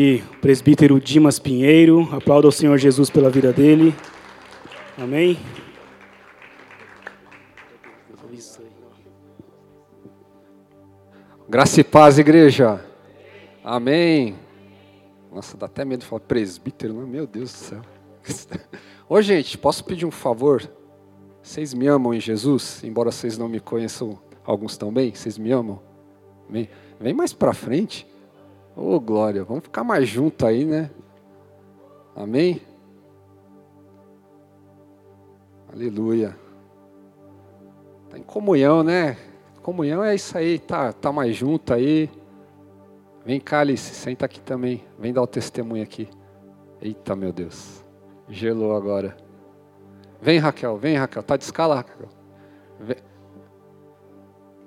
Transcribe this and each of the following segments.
E o presbítero Dimas Pinheiro, aplauda ao Senhor Jesus pela vida dele. Amém. Graça e paz, igreja. Amém. Nossa, dá até medo de falar presbítero, né? meu Deus do céu. Ô, gente, posso pedir um favor? Vocês me amam em Jesus? Embora vocês não me conheçam, alguns também, vocês me amam? Amém? Vem mais para frente. Ô, oh, glória, vamos ficar mais junto aí, né? Amém? Aleluia. Tá em comunhão, né? Comunhão é isso aí, tá, tá mais junto aí. Vem cá, Alice, senta aqui também. Vem dar o testemunho aqui. Eita, meu Deus. Gelou agora. Vem, Raquel, vem, Raquel. Tá de escala, Raquel. Vem.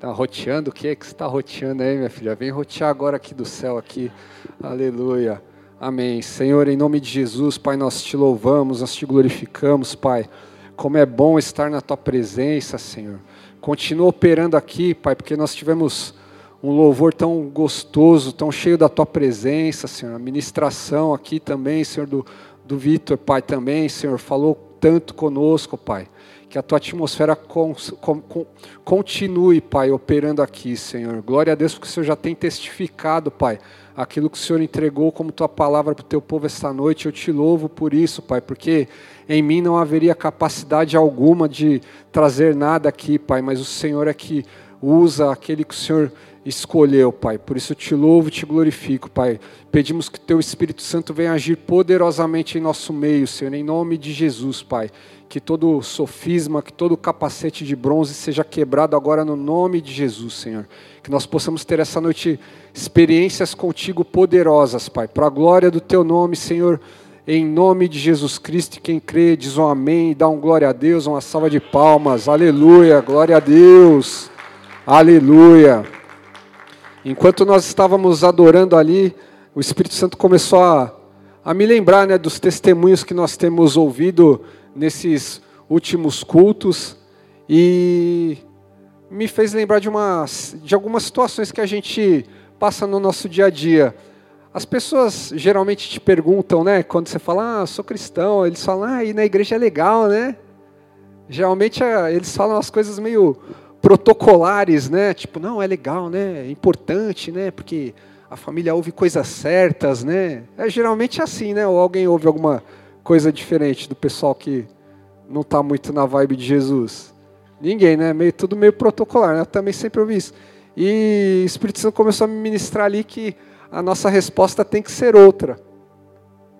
Tá roteando o que que você está roteando aí, minha filha? Vem rotear agora aqui do céu aqui. Aleluia. Amém. Senhor, em nome de Jesus, Pai, nós te louvamos, nós te glorificamos, Pai. Como é bom estar na tua presença, Senhor. Continua operando aqui, Pai, porque nós tivemos um louvor tão gostoso, tão cheio da tua presença, Senhor. A ministração aqui também, Senhor, do, do Vitor, Pai, também, Senhor, falou tanto conosco, Pai que a tua atmosfera con, con, con, continue, Pai, operando aqui, Senhor. Glória a Deus, porque o Senhor já tem testificado, Pai, aquilo que o Senhor entregou como tua palavra para o teu povo esta noite. Eu te louvo por isso, Pai, porque em mim não haveria capacidade alguma de trazer nada aqui, Pai, mas o Senhor é que usa aquele que o Senhor escolheu, Pai. Por isso eu te louvo e te glorifico, Pai. Pedimos que teu Espírito Santo venha agir poderosamente em nosso meio, Senhor, em nome de Jesus, Pai que todo sofisma, que todo capacete de bronze seja quebrado agora no nome de Jesus, Senhor. Que nós possamos ter essa noite experiências contigo poderosas, Pai, para a glória do teu nome, Senhor. Em nome de Jesus Cristo, quem crê, diz um amém, dá um glória a Deus, uma salva de palmas, aleluia, glória a Deus, aleluia. Enquanto nós estávamos adorando ali, o Espírito Santo começou a, a me lembrar né, dos testemunhos que nós temos ouvido nesses últimos cultos e me fez lembrar de, uma, de algumas situações que a gente passa no nosso dia a dia. As pessoas geralmente te perguntam, né, quando você fala, ah, sou cristão, eles falam, ah, ir na igreja é legal, né? Geralmente ah, eles falam as coisas meio protocolares, né? Tipo, não, é legal, né? É importante, né? Porque a família ouve coisas certas, né? É geralmente assim, né? Ou alguém ouve alguma coisa diferente do pessoal que não está muito na vibe de Jesus? Ninguém, né? Meio, tudo meio protocolar, né? Eu também sempre ouvi isso. E o Espírito Santo começou a me ministrar ali que a nossa resposta tem que ser outra.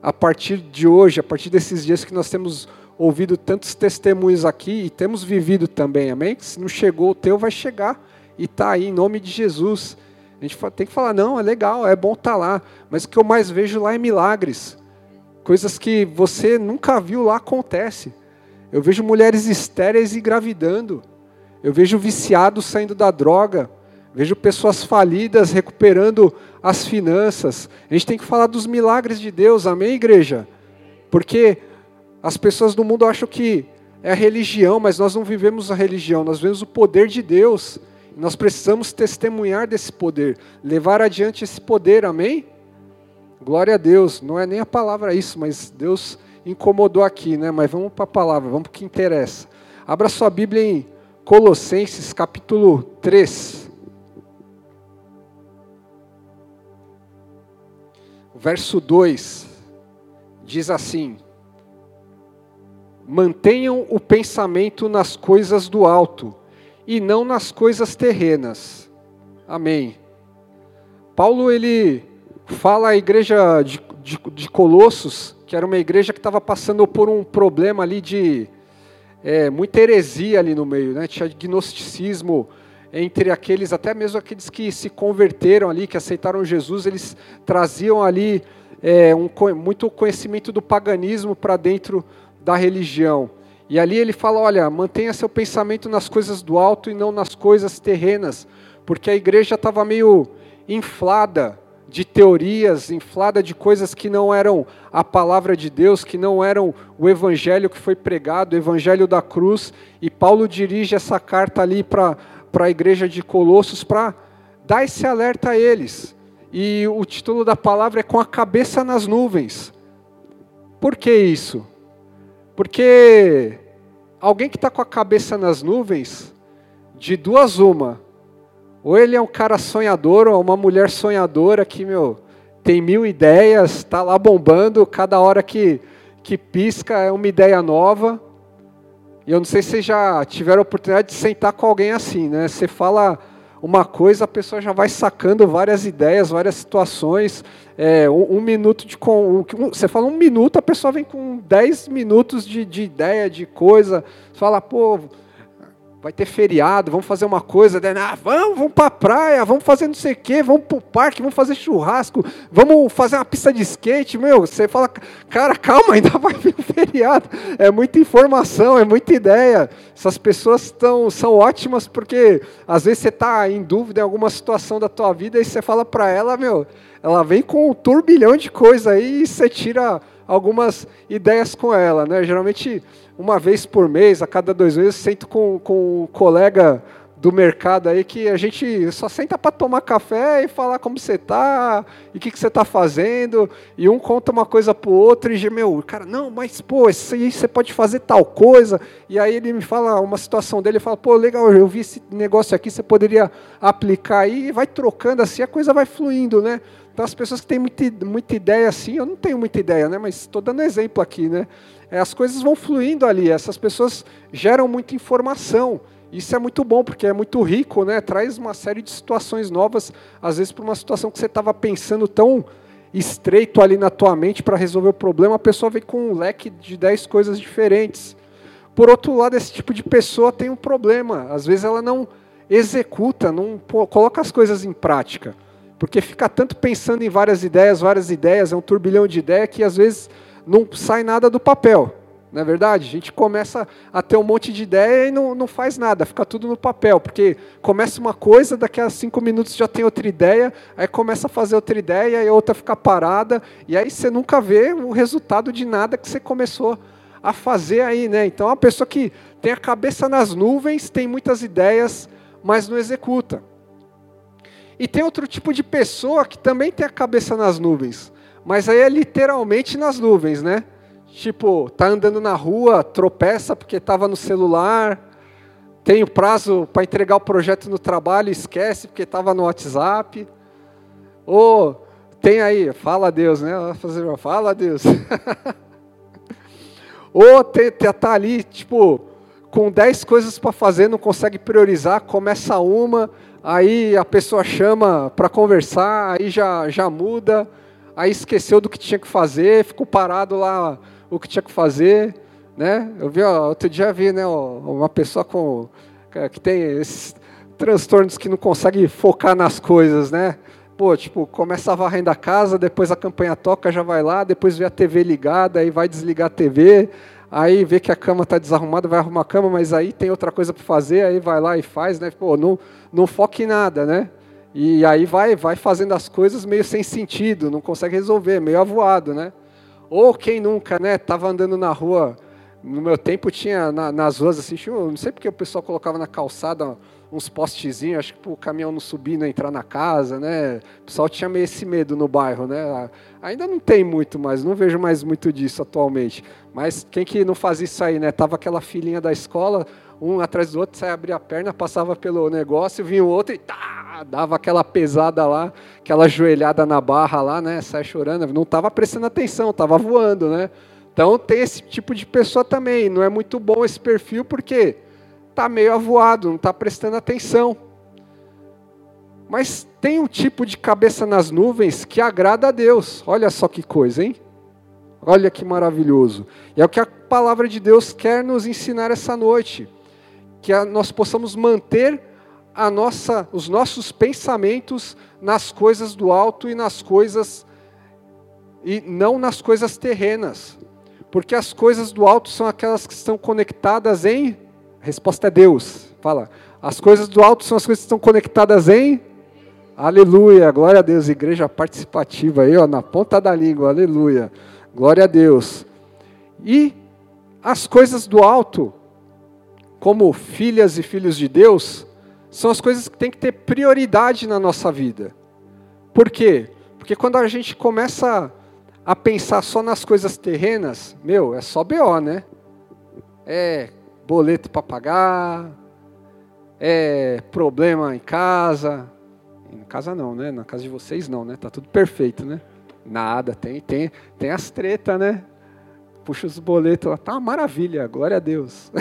A partir de hoje, a partir desses dias que nós temos ouvido tantos testemunhos aqui e temos vivido também, amém? Se não chegou o teu, vai chegar. E está aí, em nome de Jesus. A gente tem que falar, não, é legal, é bom estar tá lá. Mas o que eu mais vejo lá é milagres. Coisas que você nunca viu lá acontece. Eu vejo mulheres estéreis engravidando. Eu vejo viciados saindo da droga. Vejo pessoas falidas recuperando as finanças. A gente tem que falar dos milagres de Deus, amém, igreja? Porque as pessoas do mundo acham que é a religião, mas nós não vivemos a religião, nós vivemos o poder de Deus. Nós precisamos testemunhar desse poder, levar adiante esse poder, amém? Glória a Deus, não é nem a palavra isso, mas Deus incomodou aqui, né? Mas vamos para a palavra, vamos para o que interessa. Abra sua Bíblia em Colossenses capítulo 3. Verso 2 diz assim: Mantenham o pensamento nas coisas do alto e não nas coisas terrenas. Amém. Paulo ele fala a igreja de, de, de Colossos, que era uma igreja que estava passando por um problema ali de é, muita heresia ali no meio, né? tinha gnosticismo entre aqueles, até mesmo aqueles que se converteram ali, que aceitaram Jesus, eles traziam ali é, um, muito conhecimento do paganismo para dentro da religião. E ali ele fala: olha, mantenha seu pensamento nas coisas do alto e não nas coisas terrenas, porque a igreja estava meio inflada de teorias, inflada de coisas que não eram a palavra de Deus, que não eram o evangelho que foi pregado, o evangelho da cruz. E Paulo dirige essa carta ali para a igreja de Colossos para dar esse alerta a eles. e o título da palavra é Com a Cabeça nas Nuvens. Por que isso? Porque alguém que está com a cabeça nas nuvens, de duas uma, ou ele é um cara sonhador, ou uma mulher sonhadora que, meu, tem mil ideias, está lá bombando, cada hora que, que pisca é uma ideia nova. E eu não sei se vocês já tiveram a oportunidade de sentar com alguém assim, né? Você fala uma coisa, a pessoa já vai sacando várias ideias, várias situações. É, um, um, minuto de. Um, você fala um minuto, a pessoa vem com dez minutos de, de ideia, de coisa. Você fala, pô, vai ter feriado, vamos fazer uma coisa, né? ah, vamos, vamos para a praia, vamos fazer não sei o quê, vamos para o parque, vamos fazer churrasco, vamos fazer uma pista de skate, meu, você fala, cara, calma, ainda vai vir feriado, é muita informação, é muita ideia, essas pessoas tão, são ótimas porque às vezes você está em dúvida em alguma situação da tua vida e você fala para ela, meu, ela vem com um turbilhão de coisa aí e você tira algumas ideias com ela, né? Geralmente uma vez por mês, a cada dois meses, sento com, com um colega do mercado aí que a gente só senta para tomar café e falar como você tá e o que, que você está fazendo. E um conta uma coisa para o outro e meu cara não mas pô isso aí você pode fazer tal coisa. E aí ele me fala uma situação dele fala pô legal eu vi esse negócio aqui você poderia aplicar aí. E vai trocando assim a coisa vai fluindo né então as pessoas que têm muita, muita ideia assim eu não tenho muita ideia né mas estou dando exemplo aqui né é, as coisas vão fluindo ali, essas pessoas geram muita informação. Isso é muito bom, porque é muito rico, né? traz uma série de situações novas, às vezes para uma situação que você estava pensando tão estreito ali na tua mente para resolver o problema, a pessoa vem com um leque de 10 coisas diferentes. Por outro lado, esse tipo de pessoa tem um problema, às vezes ela não executa, não coloca as coisas em prática, porque fica tanto pensando em várias ideias, várias ideias, é um turbilhão de ideias que às vezes não sai nada do papel. Não é verdade? A gente começa a ter um monte de ideia e não, não faz nada, fica tudo no papel, porque começa uma coisa, daqui a cinco minutos já tem outra ideia, aí começa a fazer outra ideia e outra fica parada, e aí você nunca vê o resultado de nada que você começou a fazer aí, né? Então, a pessoa que tem a cabeça nas nuvens, tem muitas ideias, mas não executa. E tem outro tipo de pessoa que também tem a cabeça nas nuvens, mas aí é literalmente nas nuvens, né? Tipo, tá andando na rua, tropeça porque estava no celular, tem o prazo para entregar o projeto no trabalho, esquece porque estava no WhatsApp. Ou tem aí, fala a Deus, né? Fala a Deus. Ou tá ali, tipo, com 10 coisas para fazer, não consegue priorizar, começa uma, aí a pessoa chama para conversar, aí já, já muda aí esqueceu do que tinha que fazer, ficou parado lá o que tinha que fazer, né? Eu vi, ó, outro dia vi, né, uma pessoa com que tem esses transtornos que não consegue focar nas coisas, né? Pô, tipo, começa a varrendo a casa, depois a campanha toca, já vai lá, depois vê a TV ligada, aí vai desligar a TV, aí vê que a cama está desarrumada, vai arrumar a cama, mas aí tem outra coisa para fazer, aí vai lá e faz, né? Pô, não, não foca em nada, né? E aí vai, vai fazendo as coisas meio sem sentido, não consegue resolver, meio avoado, né? Ou quem nunca, né? Tava andando na rua, no meu tempo tinha na, nas ruas assim, não sei porque o pessoal colocava na calçada uns postezinhos, acho que o caminhão não subir, não entrar na casa, né? O pessoal tinha meio esse medo no bairro, né? Ainda não tem muito mais, não vejo mais muito disso atualmente. Mas quem que não fazia isso aí, né? Tava aquela filhinha da escola, um atrás do outro, saia abrir a perna, passava pelo negócio, vinha o outro e tá, dava aquela pesada lá, aquela joelhada na barra lá, né? Sai chorando, não estava prestando atenção, estava voando, né? Então tem esse tipo de pessoa também. Não é muito bom esse perfil porque tá meio avoado, não está prestando atenção. Mas tem um tipo de cabeça nas nuvens que agrada a Deus. Olha só que coisa, hein? Olha que maravilhoso. E é o que a palavra de Deus quer nos ensinar essa noite que nós possamos manter a nossa, os nossos pensamentos nas coisas do alto e nas coisas e não nas coisas terrenas, porque as coisas do alto são aquelas que estão conectadas em a resposta é Deus. Fala. As coisas do alto são as coisas que estão conectadas em Aleluia, glória a Deus, igreja participativa aí, ó, na ponta da língua, aleluia, glória a Deus. E as coisas do alto como filhas e filhos de Deus, são as coisas que têm que ter prioridade na nossa vida. Por quê? Porque quando a gente começa a pensar só nas coisas terrenas, meu, é só BO, né? É boleto para pagar, é problema em casa. Em casa não, né? Na casa de vocês não, né? Tá tudo perfeito, né? Nada, tem, tem, tem as tretas, né? Puxa os boletos lá, tá uma maravilha, glória a Deus.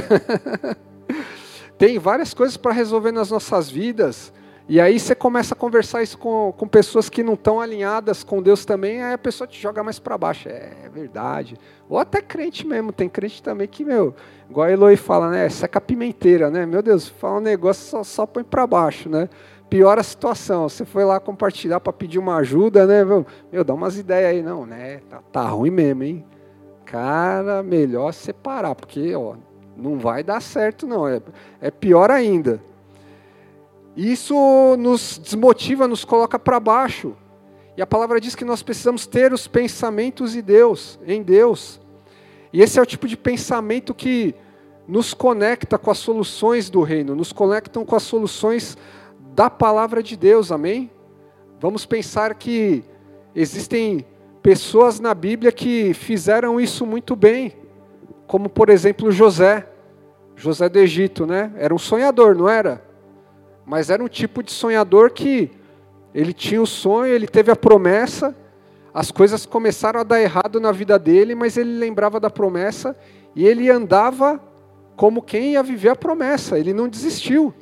tem várias coisas para resolver nas nossas vidas. E aí você começa a conversar isso com, com pessoas que não estão alinhadas com Deus também, aí a pessoa te joga mais para baixo. É, é, verdade. Ou até crente mesmo, tem crente também que, meu, igual a Eloy fala, né? Seca pimenteira, né? Meu Deus, fala um negócio só, só põe para baixo, né? Piora a situação. Você foi lá compartilhar para pedir uma ajuda, né? Meu, dá umas ideias aí. Não, né? Tá, tá ruim mesmo, hein? Cara, melhor separar, porque, ó, não vai dar certo, não. É, é pior ainda. Isso nos desmotiva, nos coloca para baixo. E a palavra diz que nós precisamos ter os pensamentos de Deus, em Deus. E esse é o tipo de pensamento que nos conecta com as soluções do reino, nos conectam com as soluções da palavra de Deus, amém? Vamos pensar que existem pessoas na Bíblia que fizeram isso muito bem, como por exemplo José, José do Egito, né? Era um sonhador, não era? Mas era um tipo de sonhador que ele tinha o sonho, ele teve a promessa, as coisas começaram a dar errado na vida dele, mas ele lembrava da promessa e ele andava como quem ia viver a promessa, ele não desistiu.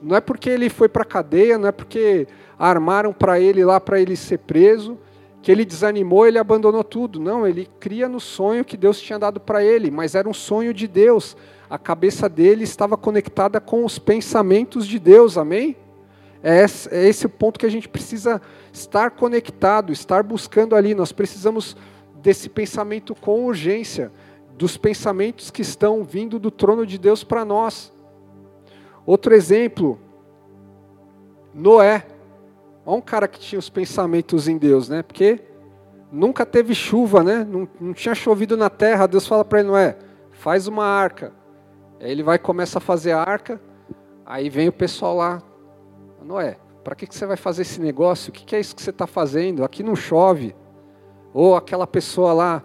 Não é porque ele foi para a cadeia, não é porque armaram para ele lá para ele ser preso, que ele desanimou, ele abandonou tudo. Não, ele cria no sonho que Deus tinha dado para ele, mas era um sonho de Deus a cabeça dele estava conectada com os pensamentos de Deus, amém? É esse, é esse o ponto que a gente precisa estar conectado, estar buscando ali. Nós precisamos desse pensamento com urgência, dos pensamentos que estão vindo do trono de Deus para nós. Outro exemplo, Noé. Olha um cara que tinha os pensamentos em Deus, né? Porque nunca teve chuva, né? Não, não tinha chovido na terra. Deus fala para ele, Noé, faz uma arca. Aí ele vai começa a fazer a arca, aí vem o pessoal lá, Noé, para que, que você vai fazer esse negócio? O que, que é isso que você está fazendo? Aqui não chove. Ou aquela pessoa lá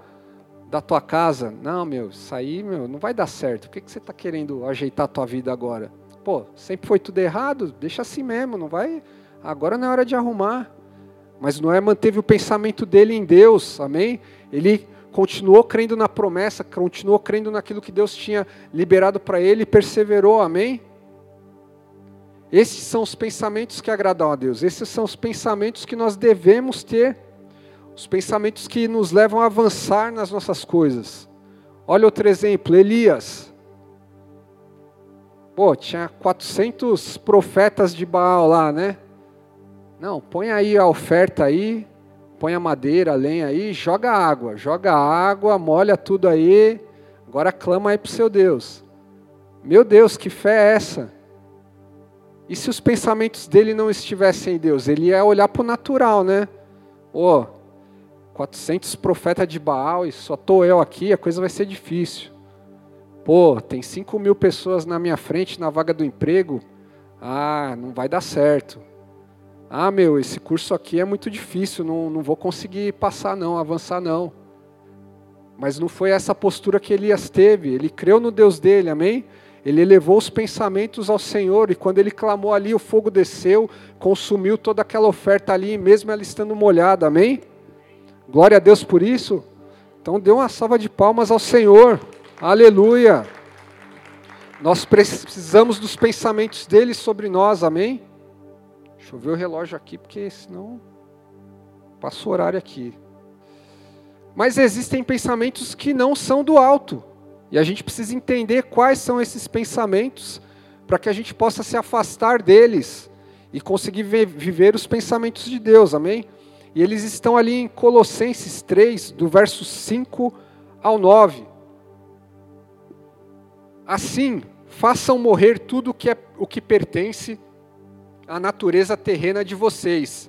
da tua casa, não, meu, isso aí meu, não vai dar certo. O que, que você está querendo ajeitar a tua vida agora? Pô, sempre foi tudo errado, deixa assim mesmo, não vai. Agora não é hora de arrumar. Mas Noé manteve o pensamento dele em Deus, amém? Ele continuou crendo na promessa, continuou crendo naquilo que Deus tinha liberado para ele e perseverou, amém? Esses são os pensamentos que agradam a Deus, esses são os pensamentos que nós devemos ter, os pensamentos que nos levam a avançar nas nossas coisas. Olha outro exemplo, Elias. Pô, tinha 400 profetas de Baal lá, né? Não, põe aí a oferta aí, põe a madeira, a lenha aí, joga água, joga água, molha tudo aí, agora clama aí para o seu Deus. Meu Deus, que fé é essa? E se os pensamentos dele não estivessem em Deus? Ele ia olhar para o natural, né? Ô, oh, 400 profetas de Baal e só estou eu aqui, a coisa vai ser difícil. Pô, tem 5 mil pessoas na minha frente na vaga do emprego. Ah, não vai dar certo ah, meu, esse curso aqui é muito difícil, não, não vou conseguir passar não, avançar não. Mas não foi essa postura que Elias teve, ele creu no Deus dele, amém? Ele elevou os pensamentos ao Senhor e quando ele clamou ali, o fogo desceu, consumiu toda aquela oferta ali, mesmo ela estando molhada, amém? Glória a Deus por isso. Então dê uma salva de palmas ao Senhor, aleluia. Nós precisamos dos pensamentos dele sobre nós, amém? Deixa eu ver o relógio aqui, porque senão passa o horário aqui. Mas existem pensamentos que não são do alto. E a gente precisa entender quais são esses pensamentos para que a gente possa se afastar deles e conseguir viver os pensamentos de Deus, amém? E eles estão ali em Colossenses 3, do verso 5 ao 9. Assim, façam morrer tudo o que, é, o que pertence a natureza terrena de vocês: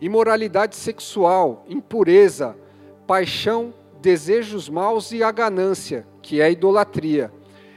imoralidade sexual, impureza, paixão, desejos maus e a ganância, que é a idolatria.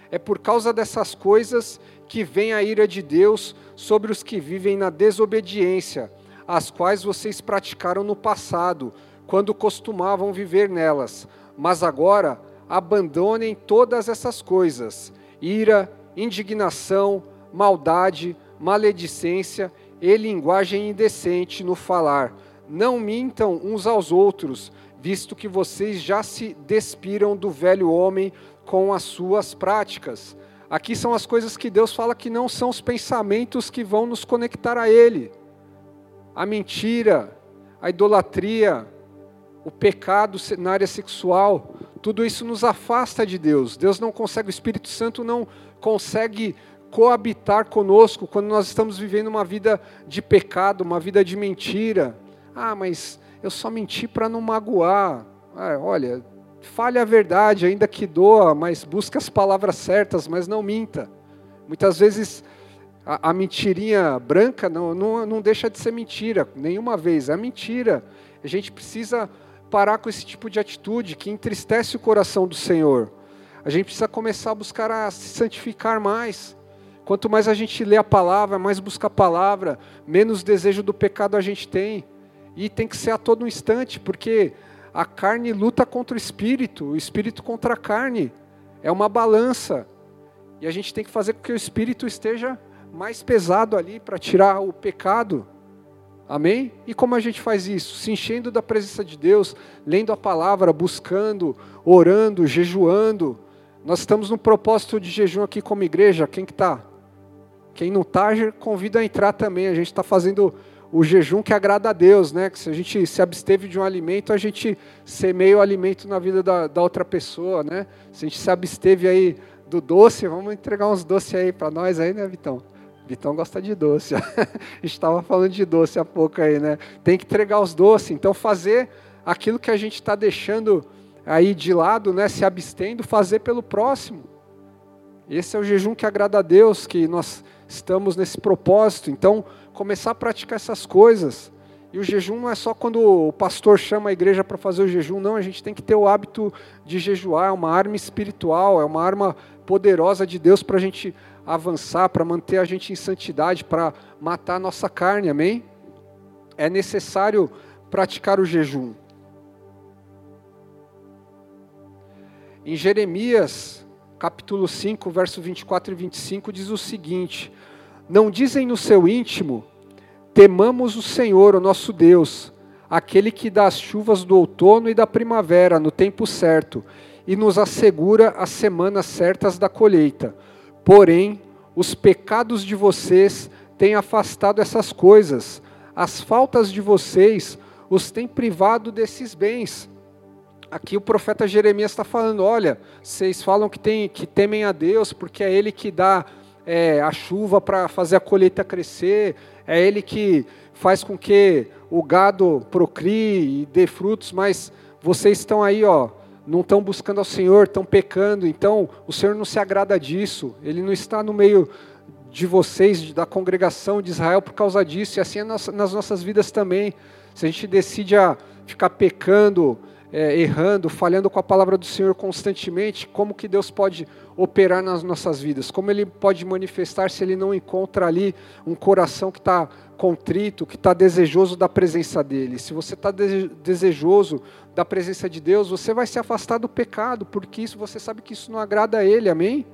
É por causa dessas coisas que vem a ira de Deus sobre os que vivem na desobediência. as quais vocês praticaram no passado, quando costumavam viver nelas. Mas agora abandonem todas essas coisas: ira, indignação, maldade, maledicência e linguagem indecente no falar. Não mintam uns aos outros, visto que vocês já se despiram do velho homem com as suas práticas. Aqui são as coisas que Deus fala que não são os pensamentos que vão nos conectar a Ele. A mentira, a idolatria, o pecado na área sexual, tudo isso nos afasta de Deus. Deus não consegue, o Espírito Santo não consegue coabitar conosco quando nós estamos vivendo uma vida de pecado, uma vida de mentira. Ah, mas eu só menti para não magoar. Ah, olha, fale a verdade, ainda que doa, mas busque as palavras certas, mas não minta. Muitas vezes a, a mentirinha branca não, não, não deixa de ser mentira, nenhuma vez, é mentira. A gente precisa parar com esse tipo de atitude que entristece o coração do Senhor. A gente precisa começar a buscar a se santificar mais. Quanto mais a gente lê a palavra, mais busca a palavra, menos desejo do pecado a gente tem. E tem que ser a todo instante, porque a carne luta contra o espírito, o espírito contra a carne. É uma balança. E a gente tem que fazer com que o espírito esteja mais pesado ali para tirar o pecado. Amém? E como a gente faz isso? Se enchendo da presença de Deus, lendo a palavra, buscando, orando, jejuando. Nós estamos no propósito de jejum aqui como igreja. Quem que está? Quem não está, convida a entrar também. A gente está fazendo o jejum que agrada a Deus, né? Que se a gente se absteve de um alimento, a gente semeia o alimento na vida da, da outra pessoa, né? Se a gente se absteve aí do doce, vamos entregar uns doces aí para nós aí, né, Vitão? Vitão gosta de doce. a gente estava falando de doce há pouco aí, né? Tem que entregar os doces. Então, fazer aquilo que a gente está deixando aí de lado, né? Se abstendo, fazer pelo próximo. Esse é o jejum que agrada a Deus, que nós estamos nesse propósito. Então, começar a praticar essas coisas. E o jejum não é só quando o pastor chama a igreja para fazer o jejum, não, a gente tem que ter o hábito de jejuar, é uma arma espiritual, é uma arma poderosa de Deus para a gente avançar, para manter a gente em santidade, para matar a nossa carne, amém? É necessário praticar o jejum. Em Jeremias, capítulo 5, verso 24 e 25, diz o seguinte: não dizem no seu íntimo: temamos o Senhor, o nosso Deus, aquele que dá as chuvas do outono e da primavera no tempo certo e nos assegura as semanas certas da colheita. Porém, os pecados de vocês têm afastado essas coisas, as faltas de vocês os têm privado desses bens. Aqui o profeta Jeremias está falando: olha, vocês falam que, tem, que temem a Deus, porque é Ele que dá é, a chuva para fazer a colheita crescer, é Ele que faz com que o gado procrie e dê frutos, mas vocês estão aí, ó, não estão buscando ao Senhor, estão pecando, então o Senhor não se agrada disso, Ele não está no meio de vocês, da congregação de Israel por causa disso, e assim é nas nossas vidas também. Se a gente decide a ficar pecando, é, errando, falhando com a palavra do Senhor constantemente, como que Deus pode operar nas nossas vidas? Como Ele pode manifestar se Ele não encontra ali um coração que está contrito, que está desejoso da presença dEle? Se você está desejoso da presença de Deus, você vai se afastar do pecado, porque isso você sabe que isso não agrada a Ele, amém?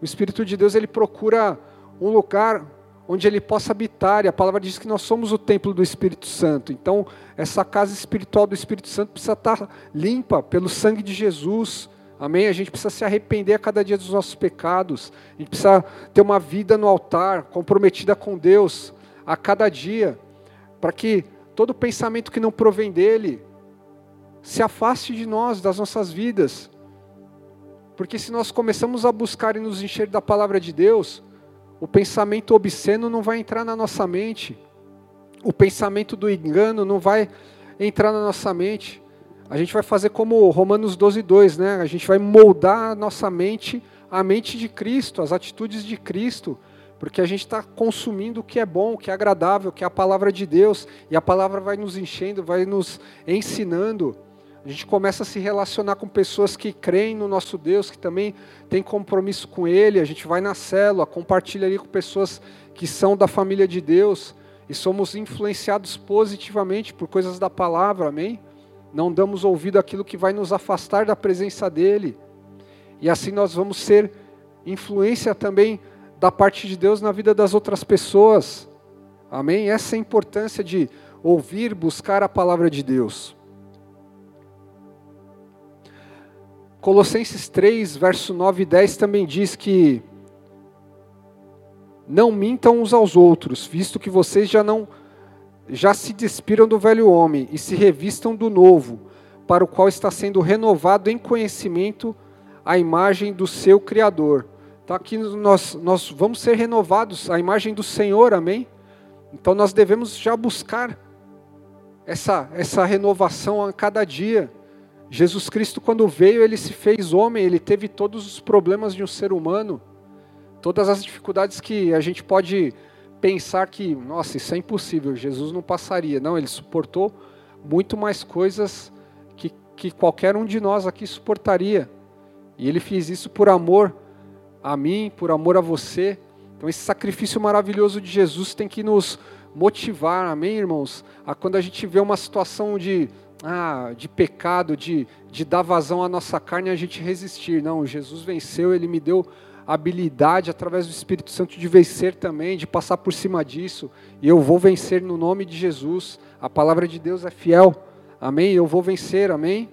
O Espírito de Deus ele procura um lugar onde ele possa habitar, e a palavra diz que nós somos o templo do Espírito Santo. Então, essa casa espiritual do Espírito Santo precisa estar limpa pelo sangue de Jesus. Amém? A gente precisa se arrepender a cada dia dos nossos pecados. A gente precisa ter uma vida no altar, comprometida com Deus a cada dia, para que todo pensamento que não provém dele se afaste de nós, das nossas vidas. Porque se nós começamos a buscar e nos encher da palavra de Deus, o pensamento obsceno não vai entrar na nossa mente. O pensamento do engano não vai entrar na nossa mente. A gente vai fazer como Romanos 12, 2, né? A gente vai moldar a nossa mente à mente de Cristo, as atitudes de Cristo, porque a gente está consumindo o que é bom, o que é agradável, que é a palavra de Deus, e a palavra vai nos enchendo, vai nos ensinando. A gente começa a se relacionar com pessoas que creem no nosso Deus, que também têm compromisso com Ele. A gente vai na célula, compartilha ali com pessoas que são da família de Deus. e somos influenciados positivamente por coisas da palavra, amém? Não damos ouvido àquilo que vai nos afastar da presença dEle. E assim nós vamos ser influência também da parte de Deus na vida das outras pessoas. Amém? Essa é a importância de ouvir, buscar a palavra de Deus. Colossenses 3, verso 9 e 10 também diz que não mintam uns aos outros, visto que vocês já não já se despiram do velho homem e se revistam do novo, para o qual está sendo renovado em conhecimento a imagem do seu criador. Então aqui nós nós vamos ser renovados à imagem do Senhor, amém? Então nós devemos já buscar essa essa renovação a cada dia. Jesus Cristo, quando veio, ele se fez homem, ele teve todos os problemas de um ser humano, todas as dificuldades que a gente pode pensar que, nossa, isso é impossível, Jesus não passaria. Não, ele suportou muito mais coisas que, que qualquer um de nós aqui suportaria. E ele fez isso por amor a mim, por amor a você. Então, esse sacrifício maravilhoso de Jesus tem que nos motivar, amém, irmãos? A quando a gente vê uma situação de ah, de pecado, de, de dar vazão à nossa carne e a gente resistir. Não, Jesus venceu, ele me deu habilidade através do Espírito Santo de vencer também, de passar por cima disso, e eu vou vencer no nome de Jesus. A palavra de Deus é fiel. Amém? Eu vou vencer, amém?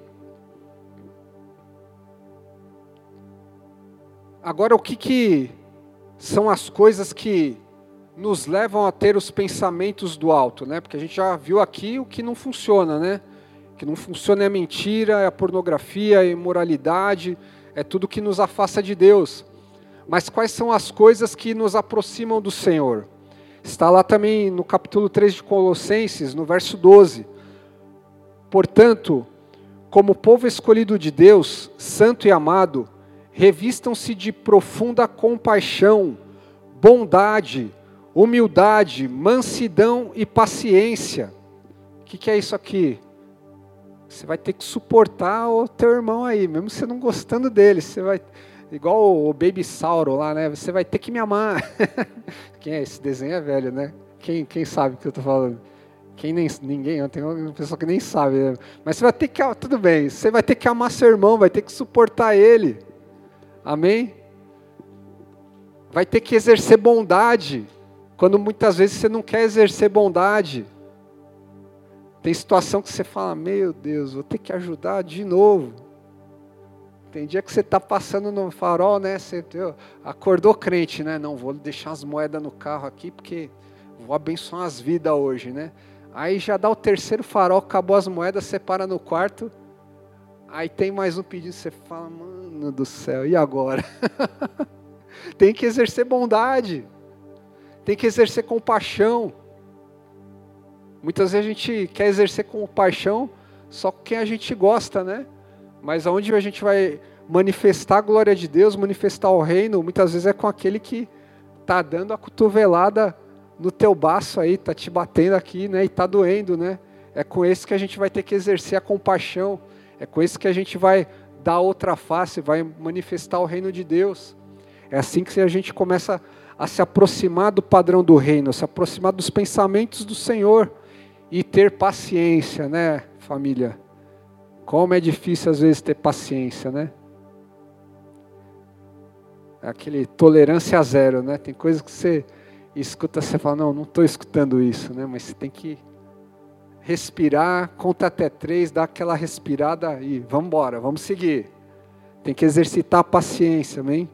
Agora, o que, que são as coisas que nos levam a ter os pensamentos do alto, né? Porque a gente já viu aqui o que não funciona, né? Que não funciona é a mentira, é a pornografia, é a imoralidade, é tudo que nos afasta de Deus. Mas quais são as coisas que nos aproximam do Senhor? Está lá também no capítulo 3 de Colossenses, no verso 12. Portanto, como povo escolhido de Deus, santo e amado, revistam-se de profunda compaixão, bondade, humildade, mansidão e paciência. O que, que é isso aqui? Você vai ter que suportar o teu irmão aí, mesmo você não gostando dele. Você vai, igual o Baby Sauro lá, né? Você vai ter que me amar. Quem é? Esse desenho é velho, né? Quem, quem sabe o que eu estou falando? Quem nem, ninguém, tem uma pessoa que nem sabe. Né? Mas você vai ter que, tudo bem, você vai ter que amar seu irmão, vai ter que suportar ele. Amém? Vai ter que exercer bondade, quando muitas vezes você não quer exercer bondade. Tem situação que você fala, meu Deus, vou ter que ajudar de novo. Tem dia que você está passando no farol, né? Você acordou crente, né? Não, vou deixar as moedas no carro aqui porque vou abençoar as vidas hoje, né? Aí já dá o terceiro farol, acabou as moedas, você para no quarto. Aí tem mais um pedido, você fala, mano do céu, e agora? tem que exercer bondade, tem que exercer compaixão. Muitas vezes a gente quer exercer com paixão só com quem a gente gosta, né? Mas aonde a gente vai manifestar a glória de Deus, manifestar o reino, muitas vezes é com aquele que está dando a cotovelada no teu baço aí, está te batendo aqui, né? E está doendo, né? É com esse que a gente vai ter que exercer a compaixão. É com esse que a gente vai dar outra face, vai manifestar o reino de Deus. É assim que a gente começa a se aproximar do padrão do reino, se aproximar dos pensamentos do Senhor e ter paciência, né, família? Como é difícil às vezes ter paciência, né? É aquele tolerância zero, né? Tem coisas que você escuta, você fala, não, não estou escutando isso, né? Mas você tem que respirar, conta até três, dá aquela respirada e vamos embora, vamos seguir. Tem que exercitar a paciência, amém?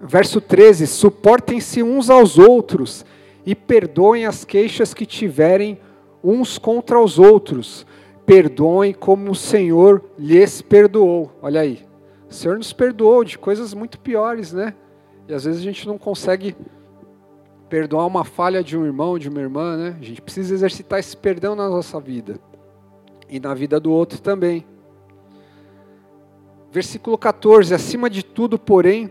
Verso 13: suportem-se uns aos outros e perdoem as queixas que tiverem uns contra os outros. Perdoem como o Senhor lhes perdoou. Olha aí. O Senhor nos perdoou de coisas muito piores, né? E às vezes a gente não consegue perdoar uma falha de um irmão, de uma irmã, né? A gente precisa exercitar esse perdão na nossa vida e na vida do outro também. Versículo 14: Acima de tudo, porém,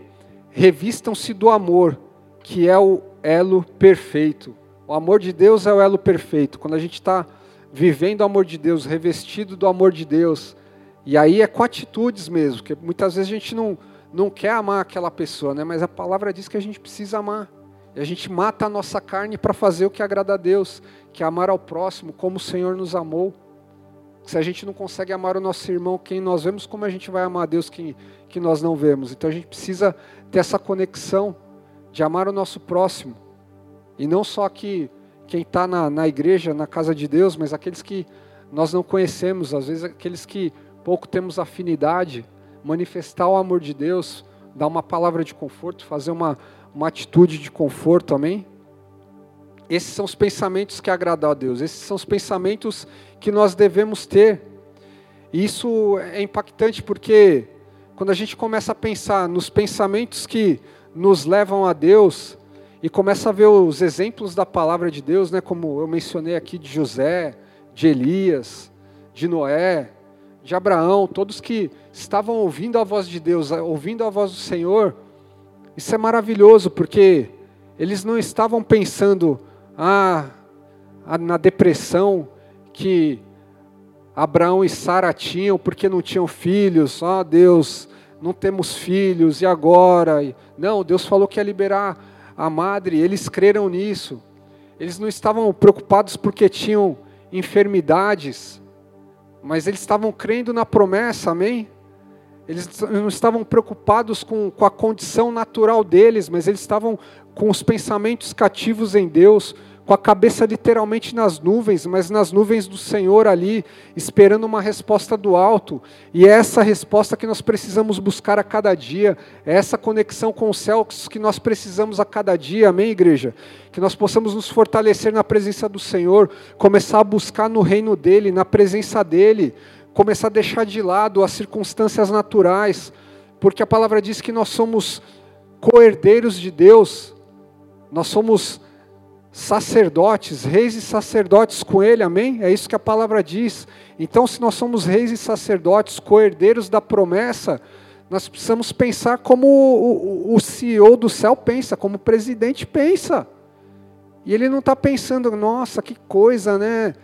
revistam-se do amor, que é o elo perfeito. O amor de Deus é o elo perfeito. Quando a gente está vivendo o amor de Deus, revestido do amor de Deus, e aí é com atitudes mesmo, porque muitas vezes a gente não, não quer amar aquela pessoa, né? mas a palavra diz que a gente precisa amar. E a gente mata a nossa carne para fazer o que agrada a Deus, que é amar ao próximo como o Senhor nos amou. Se a gente não consegue amar o nosso irmão, quem nós vemos, como a gente vai amar a Deus que, que nós não vemos? Então a gente precisa ter essa conexão de amar o nosso próximo. E não só que quem está na, na igreja, na casa de Deus, mas aqueles que nós não conhecemos, às vezes aqueles que pouco temos afinidade, manifestar o amor de Deus, dar uma palavra de conforto, fazer uma, uma atitude de conforto, amém? Esses são os pensamentos que agradam a Deus, esses são os pensamentos que nós devemos ter. E isso é impactante porque quando a gente começa a pensar nos pensamentos que nos levam a Deus e começa a ver os exemplos da palavra de Deus, né, como eu mencionei aqui de José, de Elias, de Noé, de Abraão, todos que estavam ouvindo a voz de Deus, ouvindo a voz do Senhor, isso é maravilhoso, porque eles não estavam pensando ah, na depressão que Abraão e Sara tinham porque não tinham filhos. Ah, Deus, não temos filhos, e agora? Não, Deus falou que ia liberar a madre, eles creram nisso. Eles não estavam preocupados porque tinham enfermidades, mas eles estavam crendo na promessa, amém? Eles não estavam preocupados com, com a condição natural deles, mas eles estavam com os pensamentos cativos em Deus, com a cabeça literalmente nas nuvens, mas nas nuvens do Senhor ali, esperando uma resposta do alto. E é essa resposta que nós precisamos buscar a cada dia, é essa conexão com os céus que nós precisamos a cada dia, amém, igreja? Que nós possamos nos fortalecer na presença do Senhor, começar a buscar no reino dEle, na presença dEle, começar a deixar de lado as circunstâncias naturais, porque a palavra diz que nós somos co-herdeiros de Deus, nós somos sacerdotes, reis e sacerdotes com ele, amém? É isso que a palavra diz. Então, se nós somos reis e sacerdotes, co-herdeiros da promessa, nós precisamos pensar como o, o, CEO do céu pensa, como o presidente pensa. E ele não está pensando, nossa, que coisa, né?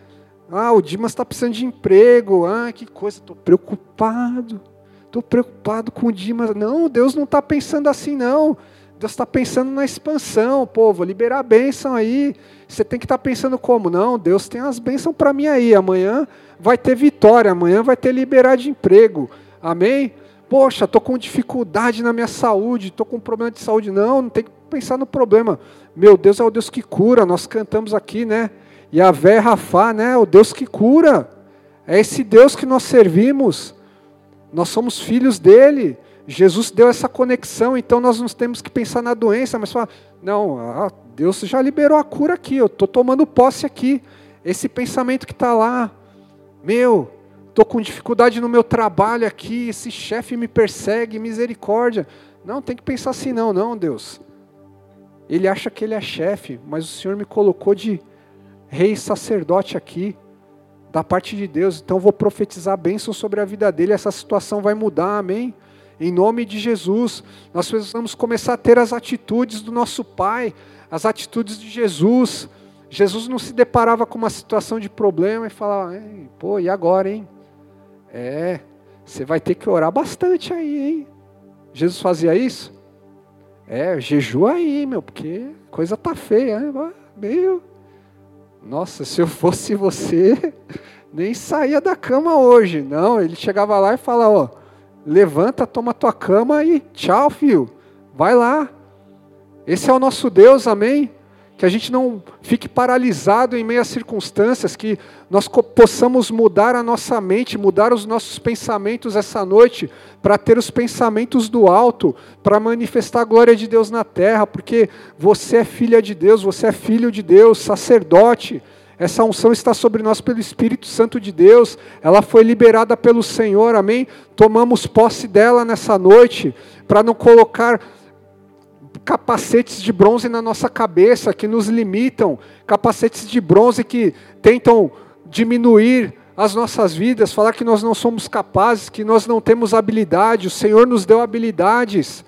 Ah, o Dimas está precisando de emprego. Ah, que coisa, estou preocupado. Estou preocupado com o Dimas. Não, Deus não está pensando assim, não. Deus está pensando na expansão, povo, liberar a bênção aí. Você tem que estar tá pensando como? Não, Deus tem as bênçãos para mim aí. Amanhã vai ter vitória, amanhã vai ter liberar de emprego. Amém? Poxa, estou com dificuldade na minha saúde, estou com problema de saúde. Não, não tem que pensar no problema. Meu Deus é o Deus que cura. Nós cantamos aqui, né? E a Vé Rafá, né? O Deus que cura. É esse Deus que nós servimos. Nós somos filhos dele. Jesus deu essa conexão, então nós não temos que pensar na doença, mas falar, não, ah, Deus já liberou a cura aqui, eu estou tomando posse aqui. Esse pensamento que está lá, meu, estou com dificuldade no meu trabalho aqui, esse chefe me persegue, misericórdia. Não, tem que pensar assim, não, não, Deus. Ele acha que ele é chefe, mas o Senhor me colocou de rei sacerdote aqui, da parte de Deus, então vou profetizar bênção sobre a vida dele, essa situação vai mudar, amém? Em nome de Jesus, nós precisamos começar a ter as atitudes do nosso Pai, as atitudes de Jesus. Jesus não se deparava com uma situação de problema e falava, pô, e agora, hein? É, você vai ter que orar bastante aí, hein? Jesus fazia isso? É, jejua aí, meu, porque coisa tá feia, né? Meu, nossa, se eu fosse você, nem saía da cama hoje. Não, ele chegava lá e falava, ó, levanta, toma tua cama e tchau, filho. Vai lá. Esse é o nosso Deus, amém? Que a gente não fique paralisado em meio às circunstâncias, que nós possamos mudar a nossa mente, mudar os nossos pensamentos essa noite, para ter os pensamentos do alto, para manifestar a glória de Deus na terra, porque você é filha de Deus, você é filho de Deus, sacerdote, essa unção está sobre nós pelo Espírito Santo de Deus, ela foi liberada pelo Senhor, amém? Tomamos posse dela nessa noite, para não colocar capacetes de bronze na nossa cabeça que nos limitam, capacetes de bronze que tentam diminuir as nossas vidas, falar que nós não somos capazes, que nós não temos habilidade, o Senhor nos deu habilidades.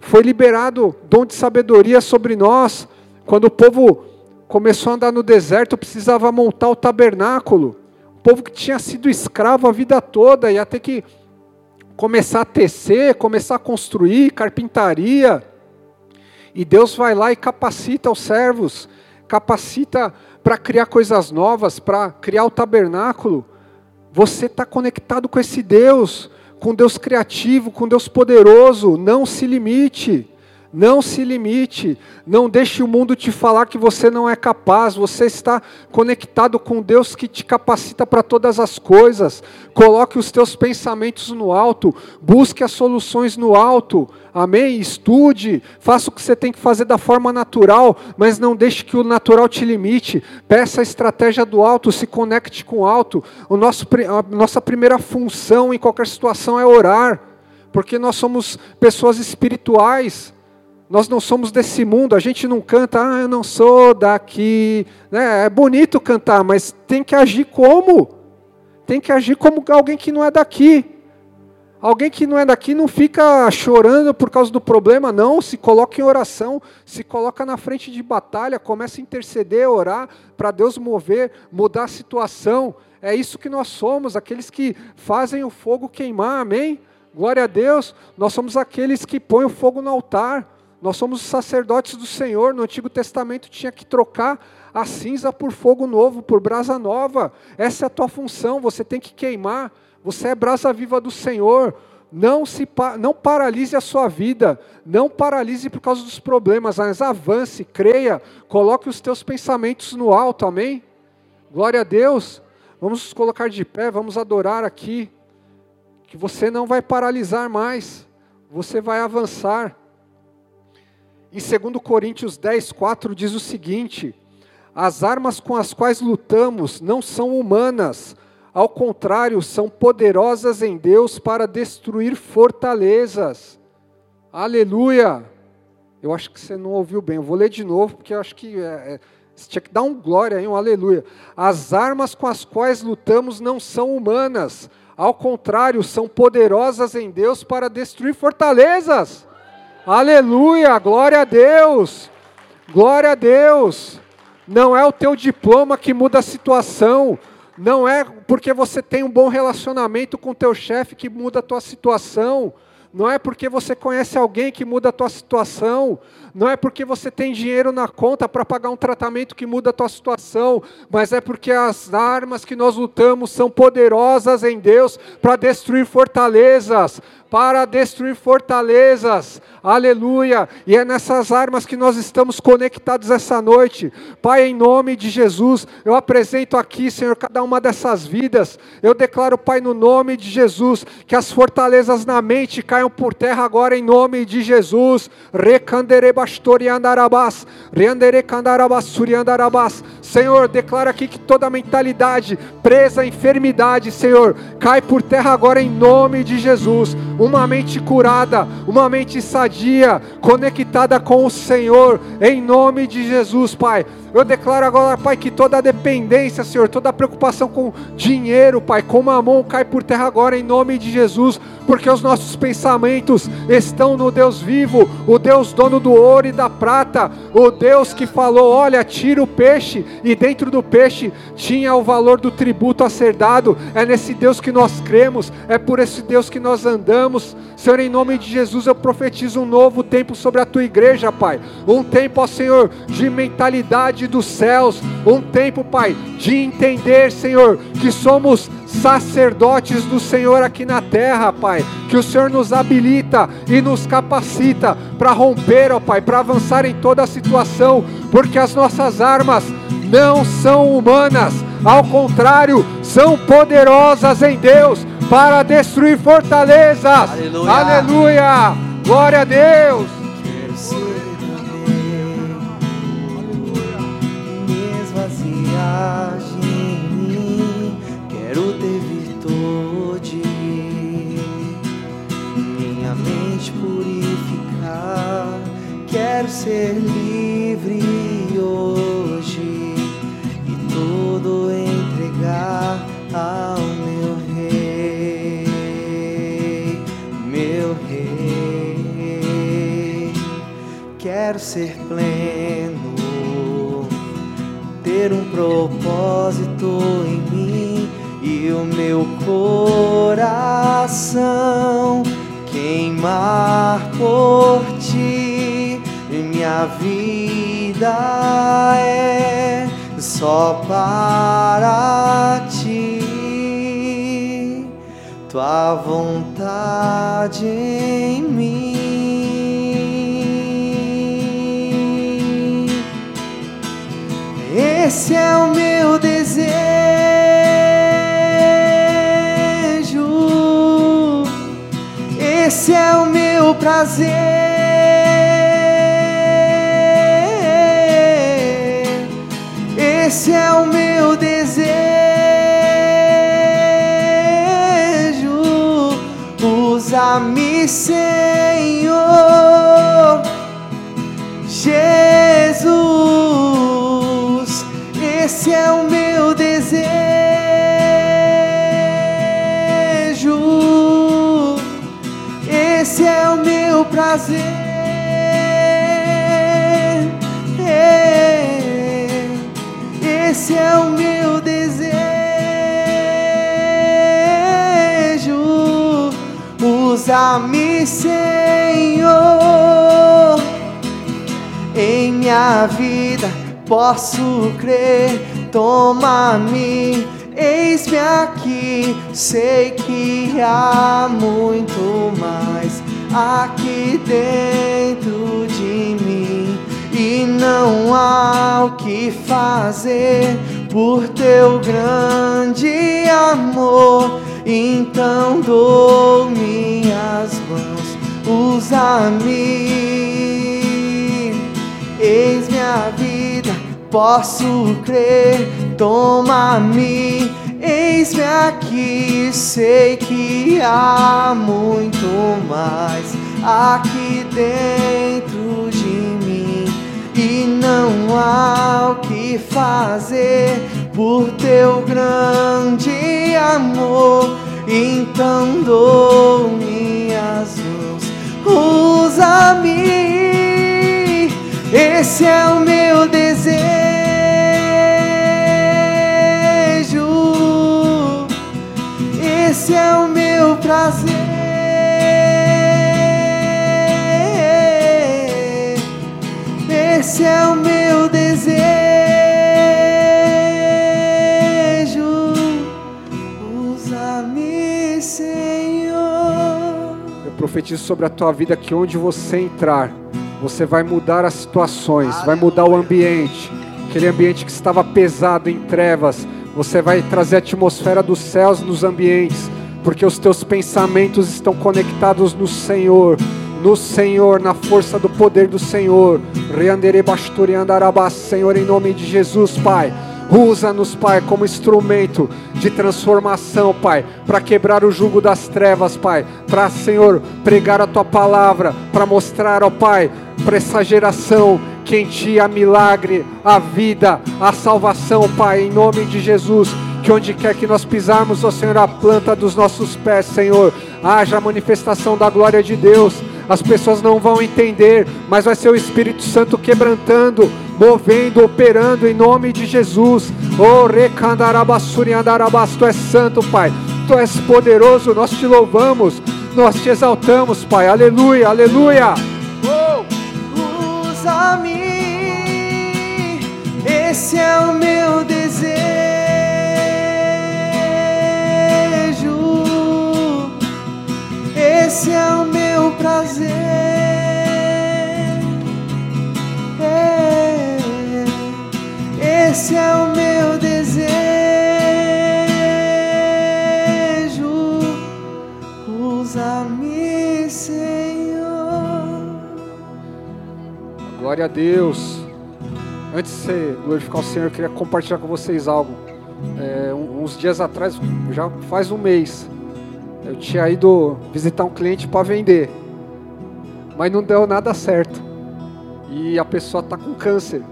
Foi liberado dom de sabedoria sobre nós, quando o povo começou a andar no deserto, precisava montar o tabernáculo. O povo que tinha sido escravo a vida toda ia ter que começar a tecer, começar a construir, carpintaria. E Deus vai lá e capacita os servos, capacita para criar coisas novas, para criar o tabernáculo. Você está conectado com esse Deus, com Deus criativo, com Deus poderoso. Não se limite. Não se limite, não deixe o mundo te falar que você não é capaz, você está conectado com Deus que te capacita para todas as coisas. Coloque os teus pensamentos no alto, busque as soluções no alto. Amém? Estude, faça o que você tem que fazer da forma natural, mas não deixe que o natural te limite. Peça a estratégia do alto, se conecte com o alto. O nosso, a nossa primeira função em qualquer situação é orar, porque nós somos pessoas espirituais. Nós não somos desse mundo, a gente não canta, ah, eu não sou daqui. Né? É bonito cantar, mas tem que agir como? Tem que agir como alguém que não é daqui. Alguém que não é daqui não fica chorando por causa do problema, não. Se coloca em oração, se coloca na frente de batalha, começa a interceder, orar para Deus mover, mudar a situação. É isso que nós somos, aqueles que fazem o fogo queimar, amém? Glória a Deus, nós somos aqueles que põem o fogo no altar. Nós somos sacerdotes do Senhor. No Antigo Testamento tinha que trocar a cinza por fogo novo, por brasa nova. Essa é a tua função. Você tem que queimar. Você é brasa viva do Senhor. Não se não paralise a sua vida, não paralise por causa dos problemas, mas avance, creia, coloque os teus pensamentos no alto. Amém? Glória a Deus. Vamos nos colocar de pé, vamos adorar aqui. Que você não vai paralisar mais. Você vai avançar. Em 2 Coríntios 10, 4 diz o seguinte: As armas com as quais lutamos não são humanas, ao contrário, são poderosas em Deus para destruir fortalezas. Aleluia! Eu acho que você não ouviu bem, eu vou ler de novo, porque eu acho que é, é, você tinha que dar um glória aí, um aleluia. As armas com as quais lutamos não são humanas, ao contrário, são poderosas em Deus para destruir fortalezas. Aleluia, glória a Deus. Glória a Deus. Não é o teu diploma que muda a situação. Não é porque você tem um bom relacionamento com o teu chefe que muda a tua situação. Não é porque você conhece alguém que muda a tua situação. Não é porque você tem dinheiro na conta para pagar um tratamento que muda a tua situação. Mas é porque as armas que nós lutamos são poderosas em Deus para destruir fortalezas para destruir fortalezas. Aleluia! E é nessas armas que nós estamos conectados essa noite. Pai, em nome de Jesus, eu apresento aqui, Senhor, cada uma dessas vidas. Eu declaro, Pai, no nome de Jesus, que as fortalezas na mente caiam por terra agora em nome de Jesus. Recandere bastoriandarabas, riandere candarabas, suriandarabas, Senhor, declaro aqui que toda mentalidade presa à enfermidade, Senhor, cai por terra agora em nome de Jesus uma mente curada, uma mente sadia, conectada com o Senhor, em nome de Jesus, Pai. Eu declaro agora, Pai, que toda dependência, Senhor, toda preocupação com dinheiro, Pai, com mamão, cai por terra agora em nome de Jesus, porque os nossos pensamentos estão no Deus vivo, o Deus dono do ouro e da prata, o Deus que falou: olha, tira o peixe, e dentro do peixe tinha o valor do tributo a ser dado. É nesse Deus que nós cremos, é por esse Deus que nós andamos. Senhor, em nome de Jesus, eu profetizo um novo tempo sobre a tua igreja, Pai. Um tempo, ó Senhor, de mentalidade dos céus, um tempo, Pai, de entender, Senhor, que somos sacerdotes do Senhor aqui na terra, Pai. Que o Senhor nos habilita e nos capacita para romper, ó Pai, para avançar em toda a situação, porque as nossas armas não são humanas, ao contrário, são poderosas em Deus para destruir fortalezas. Aleluia! Aleluia. Glória a Deus! quero ter virtude, minha mente purificar, quero ser livre vontade em mim. Esse é o meu desejo, esse é o meu prazer. Senhor. Jesus, esse é o meu desejo. Esse é o meu prazer. Usa-me, Senhor, em minha vida. Posso crer, toma-me, eis-me aqui. Sei que há muito mais aqui dentro de mim e não há o que fazer por teu grande amor. Então dou minhas mãos, usa-me, eis minha vida, posso crer, toma-me, eis-me aqui, sei que há muito mais aqui dentro de mim. E não há o que fazer por teu grande amor. Profetizo sobre a tua vida que onde você entrar, você vai mudar as situações, vai mudar o ambiente. Aquele ambiente que estava pesado em trevas, você vai trazer a atmosfera dos céus nos ambientes, porque os teus pensamentos estão conectados no Senhor, no Senhor, na força do poder do Senhor. Senhor, em nome de Jesus, Pai. Usa-nos, Pai, como instrumento de transformação, Pai, para quebrar o jugo das trevas, Pai, para, Senhor, pregar a tua palavra, para mostrar, ó Pai, para essa geração que em Ti há milagre, a vida, a salvação, Pai, em nome de Jesus. Que onde quer que nós pisarmos, ó Senhor, a planta dos nossos pés, Senhor, haja a manifestação da glória de Deus. As pessoas não vão entender, mas vai ser o Espírito Santo quebrantando, movendo, operando em nome de Jesus. Oh, recandarabassuri andarabas, tu és santo, Pai. Tu és poderoso, nós te louvamos, nós te exaltamos, Pai. Aleluia, aleluia. Usa-me, esse é o meu desejo. Esse é o meu prazer. É, Esse é o meu desejo. Usa-me, Senhor. Glória a Deus. Antes de você glorificar o Senhor, eu queria compartilhar com vocês algo. É, uns dias atrás, já faz um mês, eu tinha ido visitar um cliente para vender, mas não deu nada certo. E a pessoa tá com câncer.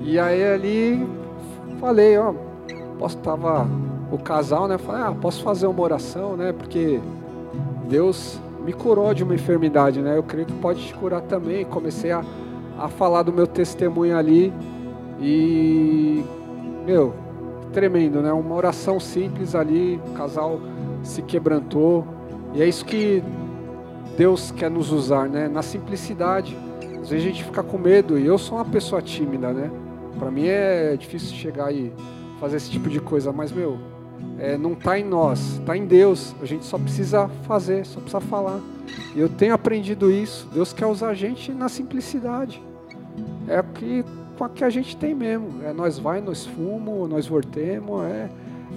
E aí ali falei, ó, posso tava o casal, né? Falei, ah, posso fazer uma oração, né? Porque Deus me curou de uma enfermidade, né? Eu creio que pode te curar também. Comecei a, a falar do meu testemunho ali e meu, tremendo, né? Uma oração simples ali, o casal se quebrantou e é isso que Deus quer nos usar, né? Na simplicidade, Às vezes a gente fica com medo e eu sou uma pessoa tímida, né? Para mim é difícil chegar e fazer esse tipo de coisa, mas meu, é, não está em nós, está em Deus. A gente só precisa fazer, só precisa falar. E eu tenho aprendido isso. Deus quer usar a gente na simplicidade. É o que, com a que a gente tem mesmo. É nós vai, nós fumo, nós voltemos. É,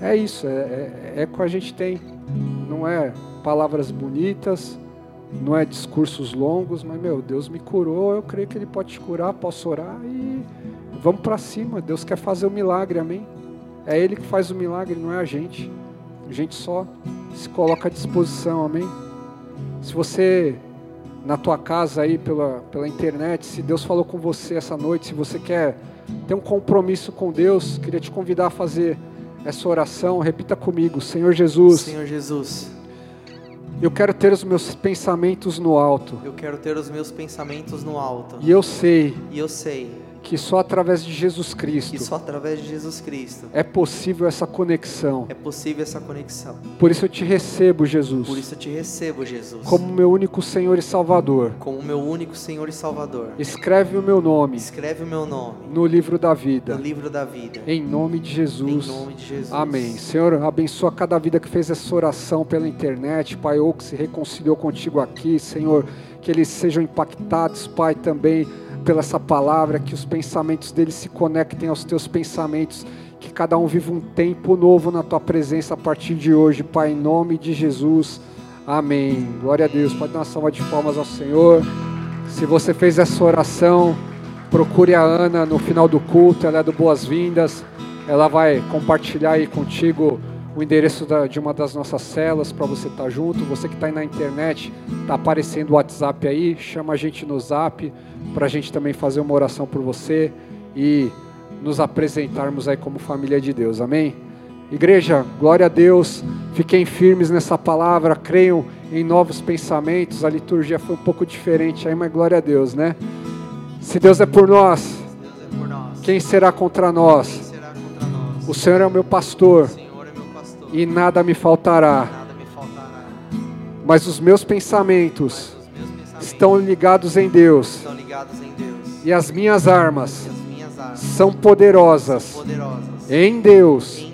é isso, é, é, é com a gente tem. Não é palavras bonitas, não é discursos longos, mas meu, Deus me curou, eu creio que Ele pode te curar, posso orar e vamos para cima. Deus quer fazer o um milagre, amém? É Ele que faz o milagre, não é a gente. A gente só se coloca à disposição, amém? Se você, na tua casa aí, pela, pela internet, se Deus falou com você essa noite, se você quer ter um compromisso com Deus, queria te convidar a fazer essa oração. Repita comigo, Senhor Jesus. Senhor Jesus. Eu quero ter os meus pensamentos no alto. Eu quero ter os meus pensamentos no alto. E eu sei. E eu sei que só através de Jesus Cristo. Que só através de Jesus Cristo. É possível essa conexão. É possível essa conexão. Por isso eu te recebo, Jesus. Por isso eu te recebo, Jesus. Como meu único Senhor e Salvador. Como meu único Senhor e Salvador. Escreve o meu nome. Escreve o meu nome. No livro da vida. No livro da vida. Em nome de Jesus. Em nome de Jesus. Amém. Senhor, abençoa cada vida que fez essa oração pela internet, Pai, ou que se reconciliou contigo aqui, Senhor, que eles sejam impactados, Pai, também pela essa palavra, que os pensamentos deles se conectem aos teus pensamentos, que cada um viva um tempo novo na tua presença a partir de hoje, Pai, em nome de Jesus. Amém. Glória a Deus. Pode dar uma salva de palmas ao Senhor. Se você fez essa oração, procure a Ana no final do culto, ela é do Boas-Vindas. Ela vai compartilhar aí contigo o endereço da, de uma das nossas celas para você estar tá junto. Você que está aí na internet, está aparecendo o WhatsApp aí, chama a gente no Zap para a gente também fazer uma oração por você e nos apresentarmos aí como família de Deus. Amém? Igreja, glória a Deus. Fiquem firmes nessa palavra, creiam em novos pensamentos. A liturgia foi um pouco diferente aí, mas glória a Deus, né? Se Deus é por nós, é por nós. Quem, será contra nós? quem será contra nós? O Senhor é o meu pastor, pastor. E nada me faltará. Mas os meus pensamentos estão ligados em Deus. E as minhas armas, são poderosas, em Deus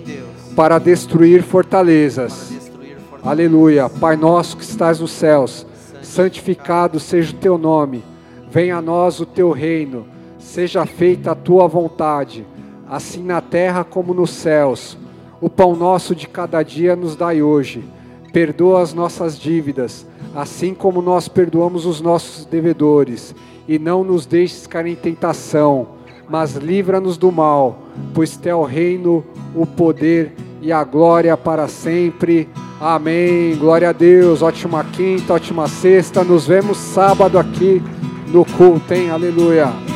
para destruir para fortalezas. destruir fortalezas. Aleluia. Pai nosso que estás nos céus, santificado seja o teu nome. Venha a nós o teu reino. Seja feita a tua vontade, assim na terra como nos céus. O pão nosso de cada dia nos dai hoje. Perdoa as nossas dívidas, assim como nós perdoamos os nossos devedores, e não nos deixes cair em tentação, mas livra-nos do mal, pois teu o reino, o poder e a glória para sempre. Amém. Glória a Deus. Ótima quinta, ótima sexta. Nos vemos sábado aqui no culto, hein? Aleluia.